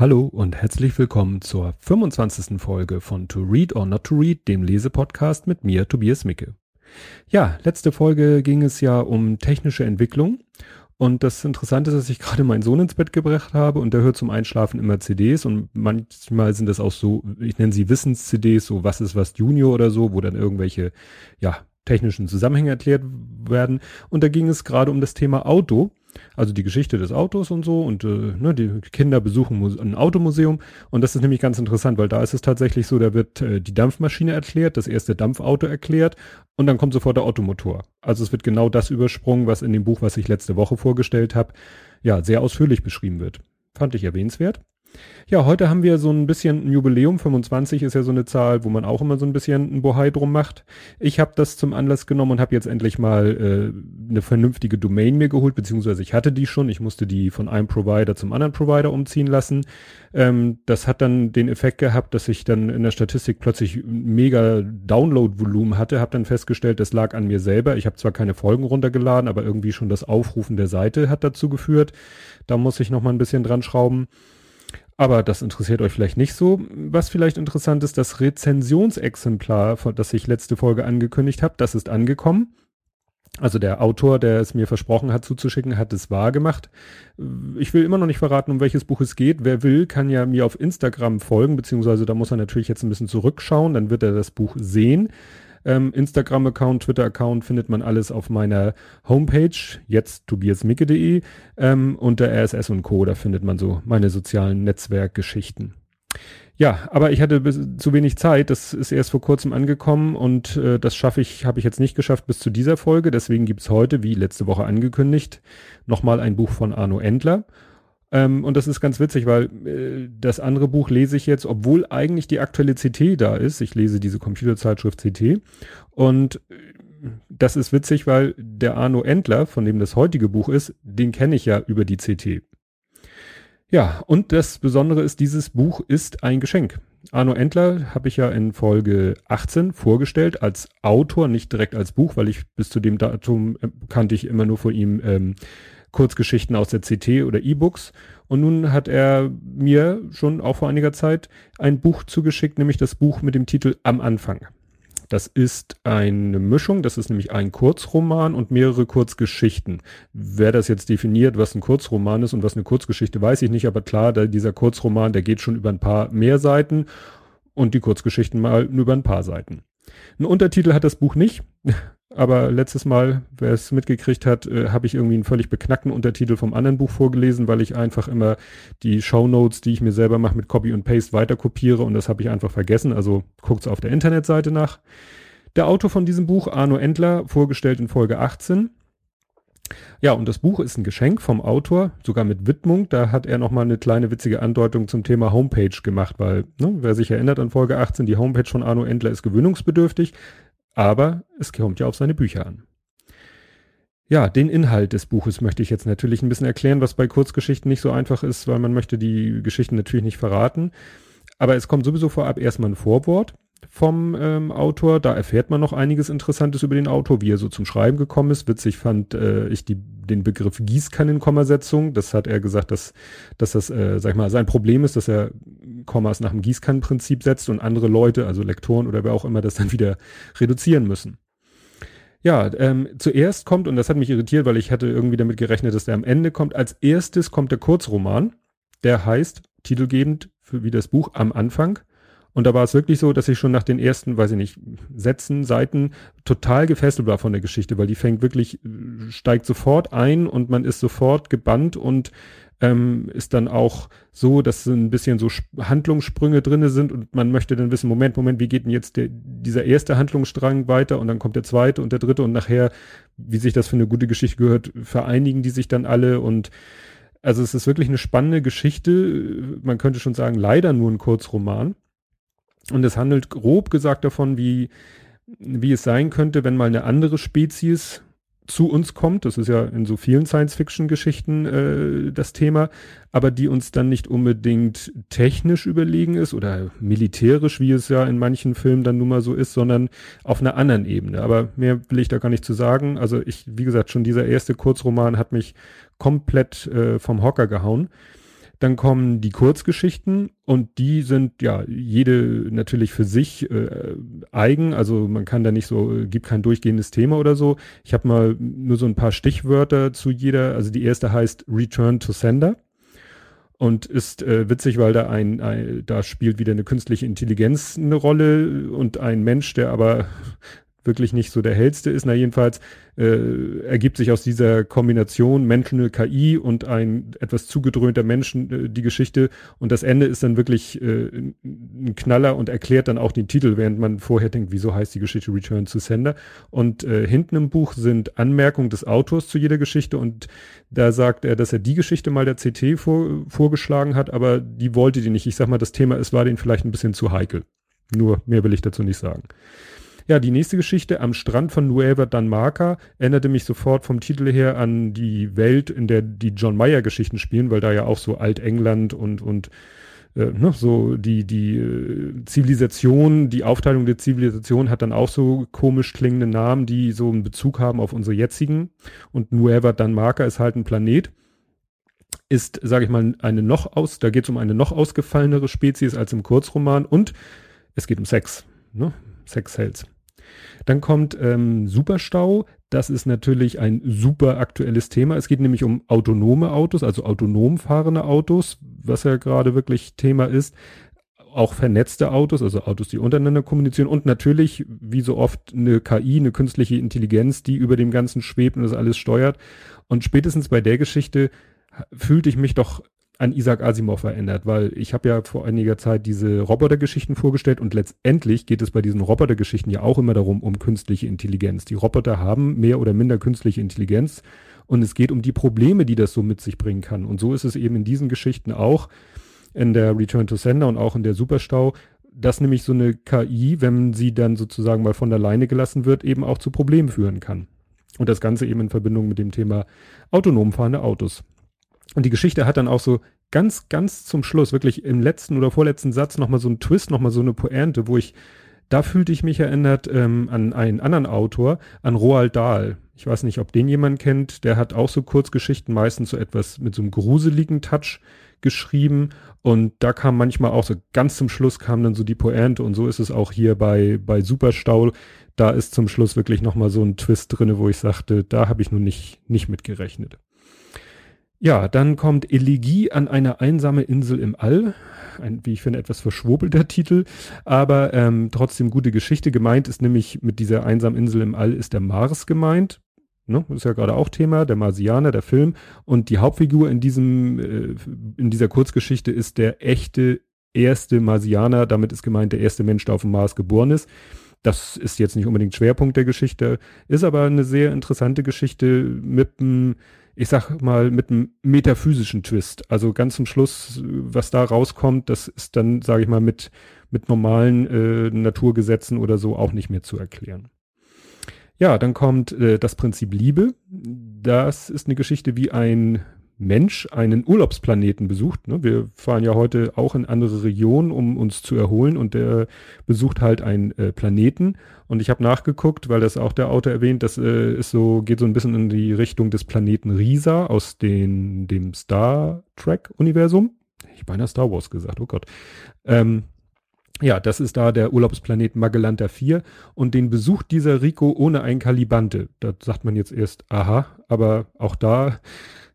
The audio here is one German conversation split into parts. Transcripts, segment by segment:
Hallo und herzlich willkommen zur 25. Folge von To Read or Not to Read, dem Lesepodcast mit mir, Tobias Micke. Ja, letzte Folge ging es ja um technische Entwicklung. Und das Interessante ist, dass ich gerade meinen Sohn ins Bett gebracht habe und der hört zum Einschlafen immer CDs und manchmal sind das auch so, ich nenne sie Wissens-CDs, so was ist was Junior oder so, wo dann irgendwelche, ja, technischen Zusammenhänge erklärt werden. Und da ging es gerade um das Thema Auto. Also die Geschichte des Autos und so und äh, ne, die Kinder besuchen ein Automuseum und das ist nämlich ganz interessant, weil da ist es tatsächlich so, da wird äh, die Dampfmaschine erklärt, das erste Dampfauto erklärt und dann kommt sofort der Automotor. Also es wird genau das übersprungen, was in dem Buch, was ich letzte Woche vorgestellt habe, ja, sehr ausführlich beschrieben wird. Fand ich erwähnenswert. Ja, heute haben wir so ein bisschen ein Jubiläum. 25 ist ja so eine Zahl, wo man auch immer so ein bisschen ein Bohai drum macht. Ich habe das zum Anlass genommen und habe jetzt endlich mal äh, eine vernünftige Domain mir geholt, beziehungsweise ich hatte die schon. Ich musste die von einem Provider zum anderen Provider umziehen lassen. Ähm, das hat dann den Effekt gehabt, dass ich dann in der Statistik plötzlich mega Download-Volumen hatte. Habe dann festgestellt, das lag an mir selber. Ich habe zwar keine Folgen runtergeladen, aber irgendwie schon das Aufrufen der Seite hat dazu geführt. Da muss ich noch mal ein bisschen dran schrauben. Aber das interessiert euch vielleicht nicht so. Was vielleicht interessant ist, das Rezensionsexemplar, das ich letzte Folge angekündigt habe, das ist angekommen. Also der Autor, der es mir versprochen hat zuzuschicken, hat es wahrgemacht. Ich will immer noch nicht verraten, um welches Buch es geht. Wer will, kann ja mir auf Instagram folgen, beziehungsweise da muss er natürlich jetzt ein bisschen zurückschauen, dann wird er das Buch sehen. Ähm, Instagram-Account, Twitter-Account findet man alles auf meiner Homepage, jetzt tobiasmicke.de ähm, unter RSS und Co. Da findet man so meine sozialen Netzwerkgeschichten. Ja, aber ich hatte zu wenig Zeit. Das ist erst vor kurzem angekommen und äh, das schaffe ich, habe ich jetzt nicht geschafft bis zu dieser Folge. Deswegen gibt's heute, wie letzte Woche angekündigt, nochmal ein Buch von Arno Endler. Ähm, und das ist ganz witzig, weil äh, das andere Buch lese ich jetzt, obwohl eigentlich die aktuelle CT da ist. Ich lese diese Computerzeitschrift CT. Und äh, das ist witzig, weil der Arno Endler, von dem das heutige Buch ist, den kenne ich ja über die CT. Ja, und das Besondere ist, dieses Buch ist ein Geschenk. Arno Endler habe ich ja in Folge 18 vorgestellt als Autor, nicht direkt als Buch, weil ich bis zu dem Datum äh, kannte ich immer nur von ihm ähm, Kurzgeschichten aus der CT oder E-Books. Und nun hat er mir schon auch vor einiger Zeit ein Buch zugeschickt, nämlich das Buch mit dem Titel Am Anfang. Das ist eine Mischung, das ist nämlich ein Kurzroman und mehrere Kurzgeschichten. Wer das jetzt definiert, was ein Kurzroman ist und was eine Kurzgeschichte, weiß ich nicht, aber klar, dieser Kurzroman, der geht schon über ein paar mehr Seiten und die Kurzgeschichten mal nur über ein paar Seiten. Ein Untertitel hat das Buch nicht. Aber letztes Mal, wer es mitgekriegt hat, äh, habe ich irgendwie einen völlig beknackten Untertitel vom anderen Buch vorgelesen, weil ich einfach immer die Show Notes, die ich mir selber mache, mit Copy und Paste weiter kopiere und das habe ich einfach vergessen. Also guckt's auf der Internetseite nach. Der Autor von diesem Buch, Arno Endler, vorgestellt in Folge 18. Ja, und das Buch ist ein Geschenk vom Autor, sogar mit Widmung. Da hat er nochmal eine kleine witzige Andeutung zum Thema Homepage gemacht, weil, ne, wer sich erinnert an Folge 18, die Homepage von Arno Endler ist gewöhnungsbedürftig. Aber es kommt ja auf seine Bücher an. Ja, den Inhalt des Buches möchte ich jetzt natürlich ein bisschen erklären, was bei Kurzgeschichten nicht so einfach ist, weil man möchte die Geschichten natürlich nicht verraten. Aber es kommt sowieso vorab erstmal ein Vorwort vom ähm, Autor. Da erfährt man noch einiges Interessantes über den Autor, wie er so zum Schreiben gekommen ist. Witzig fand äh, ich die, den Begriff Gießkannenkommasetzung. Das hat er gesagt, dass, dass das, äh, sag ich mal, sein Problem ist, dass er Kommas nach dem Gießkannenprinzip setzt und andere Leute, also Lektoren oder wer auch immer, das dann wieder reduzieren müssen. Ja, ähm, zuerst kommt, und das hat mich irritiert, weil ich hatte irgendwie damit gerechnet, dass der am Ende kommt. Als erstes kommt der Kurzroman, der heißt, titelgebend für wie das Buch am Anfang, und da war es wirklich so, dass ich schon nach den ersten, weiß ich nicht, Sätzen, Seiten total gefesselt war von der Geschichte, weil die fängt wirklich, äh, steigt sofort ein und man ist sofort gebannt und ähm, ist dann auch so, dass ein bisschen so Handlungssprünge drinne sind und man möchte dann wissen, Moment, Moment, wie geht denn jetzt der, dieser erste Handlungsstrang weiter und dann kommt der zweite und der dritte und nachher, wie sich das für eine gute Geschichte gehört, vereinigen die sich dann alle und also es ist wirklich eine spannende Geschichte. Man könnte schon sagen, leider nur ein Kurzroman. Und es handelt grob gesagt davon, wie, wie es sein könnte, wenn mal eine andere Spezies zu uns kommt. Das ist ja in so vielen Science-Fiction-Geschichten äh, das Thema, aber die uns dann nicht unbedingt technisch überlegen ist oder militärisch, wie es ja in manchen Filmen dann nun mal so ist, sondern auf einer anderen Ebene. Aber mehr will ich da gar nicht zu sagen. Also ich, wie gesagt, schon dieser erste Kurzroman hat mich komplett äh, vom Hocker gehauen. Dann kommen die Kurzgeschichten und die sind ja jede natürlich für sich äh, eigen. Also man kann da nicht so, gibt kein durchgehendes Thema oder so. Ich habe mal nur so ein paar Stichwörter zu jeder. Also die erste heißt Return to Sender und ist äh, witzig, weil da ein, ein, da spielt wieder eine künstliche Intelligenz eine Rolle und ein Mensch, der aber wirklich nicht so der hellste ist. Na jedenfalls äh, ergibt sich aus dieser Kombination Menschen, KI und ein etwas zugedröhnter Menschen äh, die Geschichte und das Ende ist dann wirklich äh, ein Knaller und erklärt dann auch den Titel, während man vorher denkt, wieso heißt die Geschichte Return to Sender und äh, hinten im Buch sind Anmerkungen des Autors zu jeder Geschichte und da sagt er, dass er die Geschichte mal der CT vor, vorgeschlagen hat, aber die wollte die nicht. Ich sag mal, das Thema ist, war denen vielleicht ein bisschen zu heikel. Nur mehr will ich dazu nicht sagen. Ja, die nächste Geschichte am Strand von Nueva Danmarca erinnerte mich sofort vom Titel her an die Welt, in der die John Mayer Geschichten spielen, weil da ja auch so Altengland und, und äh, ne, so die, die äh, Zivilisation, die Aufteilung der Zivilisation hat dann auch so komisch klingende Namen, die so einen Bezug haben auf unsere jetzigen. Und Nueva Danmarca ist halt ein Planet ist, sage ich mal, eine noch aus, da geht es um eine noch ausgefallenere Spezies als im Kurzroman und es geht um Sex, ne? Sex Hells. Dann kommt ähm, Superstau. Das ist natürlich ein super aktuelles Thema. Es geht nämlich um autonome Autos, also autonom fahrende Autos, was ja gerade wirklich Thema ist. Auch vernetzte Autos, also Autos, die untereinander kommunizieren und natürlich, wie so oft, eine KI, eine künstliche Intelligenz, die über dem Ganzen schwebt und das alles steuert. Und spätestens bei der Geschichte fühlte ich mich doch an Isaac Asimov erinnert, weil ich habe ja vor einiger Zeit diese Robotergeschichten vorgestellt und letztendlich geht es bei diesen Robotergeschichten ja auch immer darum, um künstliche Intelligenz. Die Roboter haben mehr oder minder künstliche Intelligenz und es geht um die Probleme, die das so mit sich bringen kann. Und so ist es eben in diesen Geschichten auch, in der Return to Sender und auch in der Superstau, dass nämlich so eine KI, wenn sie dann sozusagen mal von der Leine gelassen wird, eben auch zu Problemen führen kann. Und das Ganze eben in Verbindung mit dem Thema autonom fahrende Autos. Und die Geschichte hat dann auch so ganz, ganz zum Schluss, wirklich im letzten oder vorletzten Satz nochmal so einen Twist, nochmal so eine Pointe, wo ich, da fühlte ich mich erinnert ähm, an einen anderen Autor, an Roald Dahl. Ich weiß nicht, ob den jemand kennt, der hat auch so Kurzgeschichten, meistens so etwas mit so einem gruseligen Touch geschrieben und da kam manchmal auch so ganz zum Schluss kam dann so die Pointe und so ist es auch hier bei, bei Superstau. Da ist zum Schluss wirklich nochmal so ein Twist drinne, wo ich sagte, da habe ich nun nicht, nicht mit gerechnet. Ja, dann kommt Elegie an eine einsame Insel im All. Ein, wie ich finde, etwas verschwurbelter Titel, aber ähm, trotzdem gute Geschichte. Gemeint ist nämlich mit dieser einsamen Insel im All ist der Mars gemeint. Ne? Ist ja gerade auch Thema, der Marsianer, der Film. Und die Hauptfigur in diesem, äh, in dieser Kurzgeschichte ist der echte erste Marsianer. Damit ist gemeint der erste Mensch, der auf dem Mars geboren ist. Das ist jetzt nicht unbedingt Schwerpunkt der Geschichte, ist aber eine sehr interessante Geschichte mit einem ich sag mal, mit einem metaphysischen Twist. Also ganz zum Schluss, was da rauskommt, das ist dann, sage ich mal, mit, mit normalen äh, Naturgesetzen oder so auch nicht mehr zu erklären. Ja, dann kommt äh, das Prinzip Liebe. Das ist eine Geschichte, wie ein Mensch einen Urlaubsplaneten besucht. Ne? Wir fahren ja heute auch in andere Regionen, um uns zu erholen und der besucht halt einen äh, Planeten. Und ich habe nachgeguckt, weil das auch der Autor erwähnt, das äh, ist so, geht so ein bisschen in die Richtung des Planeten Risa aus den, dem Star Trek-Universum. Ich meine Star Wars gesagt, oh Gott. Ähm, ja, das ist da der Urlaubsplanet Magellanta 4 und den besucht dieser Rico ohne ein Kalibante. Da sagt man jetzt erst, aha, aber auch da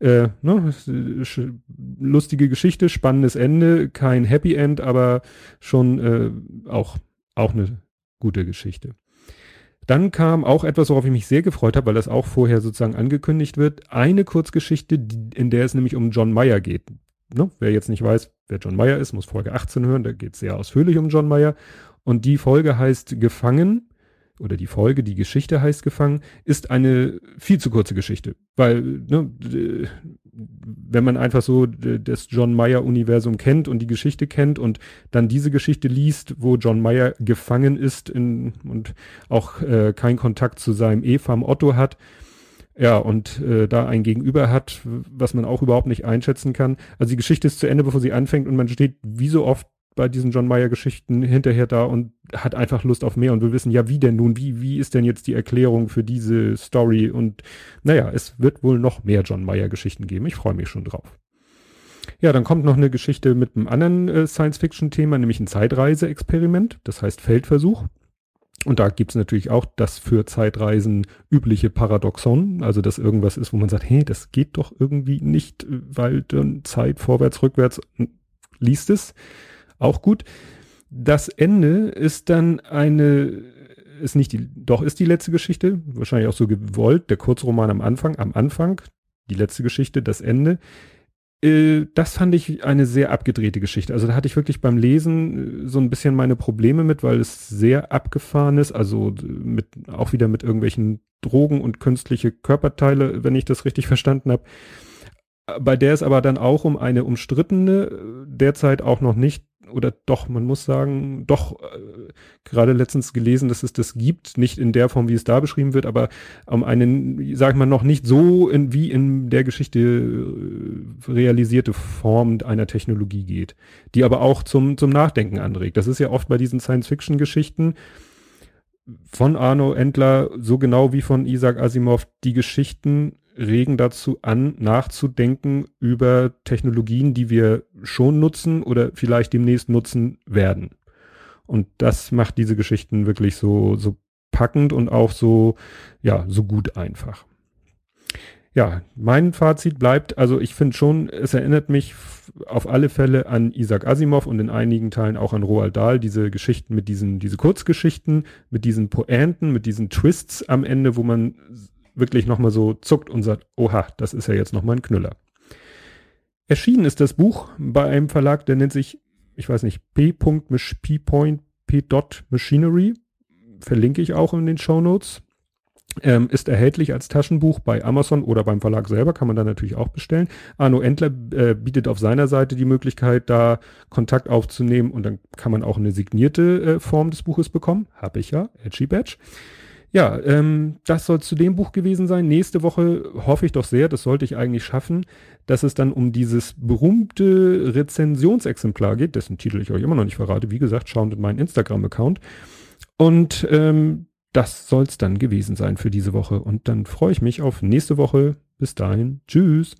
äh, ne, lustige Geschichte, spannendes Ende, kein Happy End, aber schon äh, auch, auch eine gute Geschichte. Dann kam auch etwas, worauf ich mich sehr gefreut habe, weil das auch vorher sozusagen angekündigt wird. Eine Kurzgeschichte, in der es nämlich um John Mayer geht. Ne? Wer jetzt nicht weiß, wer John Mayer ist, muss Folge 18 hören. Da geht es sehr ausführlich um John Mayer. Und die Folge heißt Gefangen oder die Folge, die Geschichte heißt Gefangen, ist eine viel zu kurze Geschichte. Weil, ne, wenn man einfach so das John Mayer-Universum kennt und die Geschichte kennt und dann diese Geschichte liest, wo John Mayer gefangen ist in, und auch äh, keinen Kontakt zu seinem Ehefarm Otto hat, ja, und äh, da ein Gegenüber hat, was man auch überhaupt nicht einschätzen kann. Also die Geschichte ist zu Ende, bevor sie anfängt und man steht wie so oft bei diesen John Mayer Geschichten hinterher da und hat einfach Lust auf mehr und will wissen, ja, wie denn nun, wie, wie ist denn jetzt die Erklärung für diese Story und naja, es wird wohl noch mehr John Mayer Geschichten geben. Ich freue mich schon drauf. Ja, dann kommt noch eine Geschichte mit einem anderen äh, Science-Fiction-Thema, nämlich ein Zeitreise-Experiment, das heißt Feldversuch. Und da gibt's natürlich auch das für Zeitreisen übliche Paradoxon, also dass irgendwas ist, wo man sagt, hey, das geht doch irgendwie nicht, weil dann Zeit vorwärts, rückwärts liest es. Auch gut. Das Ende ist dann eine, ist nicht die, doch ist die letzte Geschichte, wahrscheinlich auch so gewollt, der Kurzroman am Anfang, am Anfang, die letzte Geschichte, das Ende das fand ich eine sehr abgedrehte Geschichte. Also da hatte ich wirklich beim Lesen äh, so ein bisschen meine Probleme mit, weil es sehr abgefahren ist. Also mit, auch wieder mit irgendwelchen Drogen und künstliche Körperteile, wenn ich das richtig verstanden habe. Bei der es aber dann auch um eine umstrittene, äh, derzeit auch noch nicht oder doch, man muss sagen, doch äh, gerade letztens gelesen, dass es das gibt, nicht in der Form, wie es da beschrieben wird, aber um einen, sag ich mal, noch nicht so in, wie in der Geschichte äh, realisierte Form einer Technologie geht, die aber auch zum, zum Nachdenken anregt. Das ist ja oft bei diesen Science-Fiction-Geschichten von Arno Endler, so genau wie von Isaac Asimov, die Geschichten regen dazu an, nachzudenken über Technologien, die wir schon nutzen oder vielleicht demnächst nutzen werden. Und das macht diese Geschichten wirklich so, so packend und auch so, ja, so gut einfach. Ja, mein Fazit bleibt, also ich finde schon, es erinnert mich auf alle Fälle an Isaac Asimov und in einigen Teilen auch an Roald Dahl, diese Geschichten mit diesen, diese Kurzgeschichten, mit diesen Pointen, mit diesen Twists am Ende, wo man wirklich nochmal so zuckt und sagt, oha, das ist ja jetzt nochmal ein Knüller. Erschienen ist das Buch bei einem Verlag, der nennt sich, ich weiß nicht, P. P. P. Machinery. Verlinke ich auch in den Show Notes. Ähm, ist erhältlich als Taschenbuch bei Amazon oder beim Verlag selber, kann man dann natürlich auch bestellen. Arno Endler äh, bietet auf seiner Seite die Möglichkeit, da Kontakt aufzunehmen und dann kann man auch eine signierte äh, Form des Buches bekommen. Habe ich ja, Edgy Badge. Ja, ähm, das soll zu dem Buch gewesen sein. Nächste Woche hoffe ich doch sehr, das sollte ich eigentlich schaffen, dass es dann um dieses berühmte Rezensionsexemplar geht, dessen Titel ich euch immer noch nicht verrate. Wie gesagt, schaut in meinen Instagram-Account. Und ähm, das soll es dann gewesen sein für diese Woche. Und dann freue ich mich auf nächste Woche. Bis dahin. Tschüss.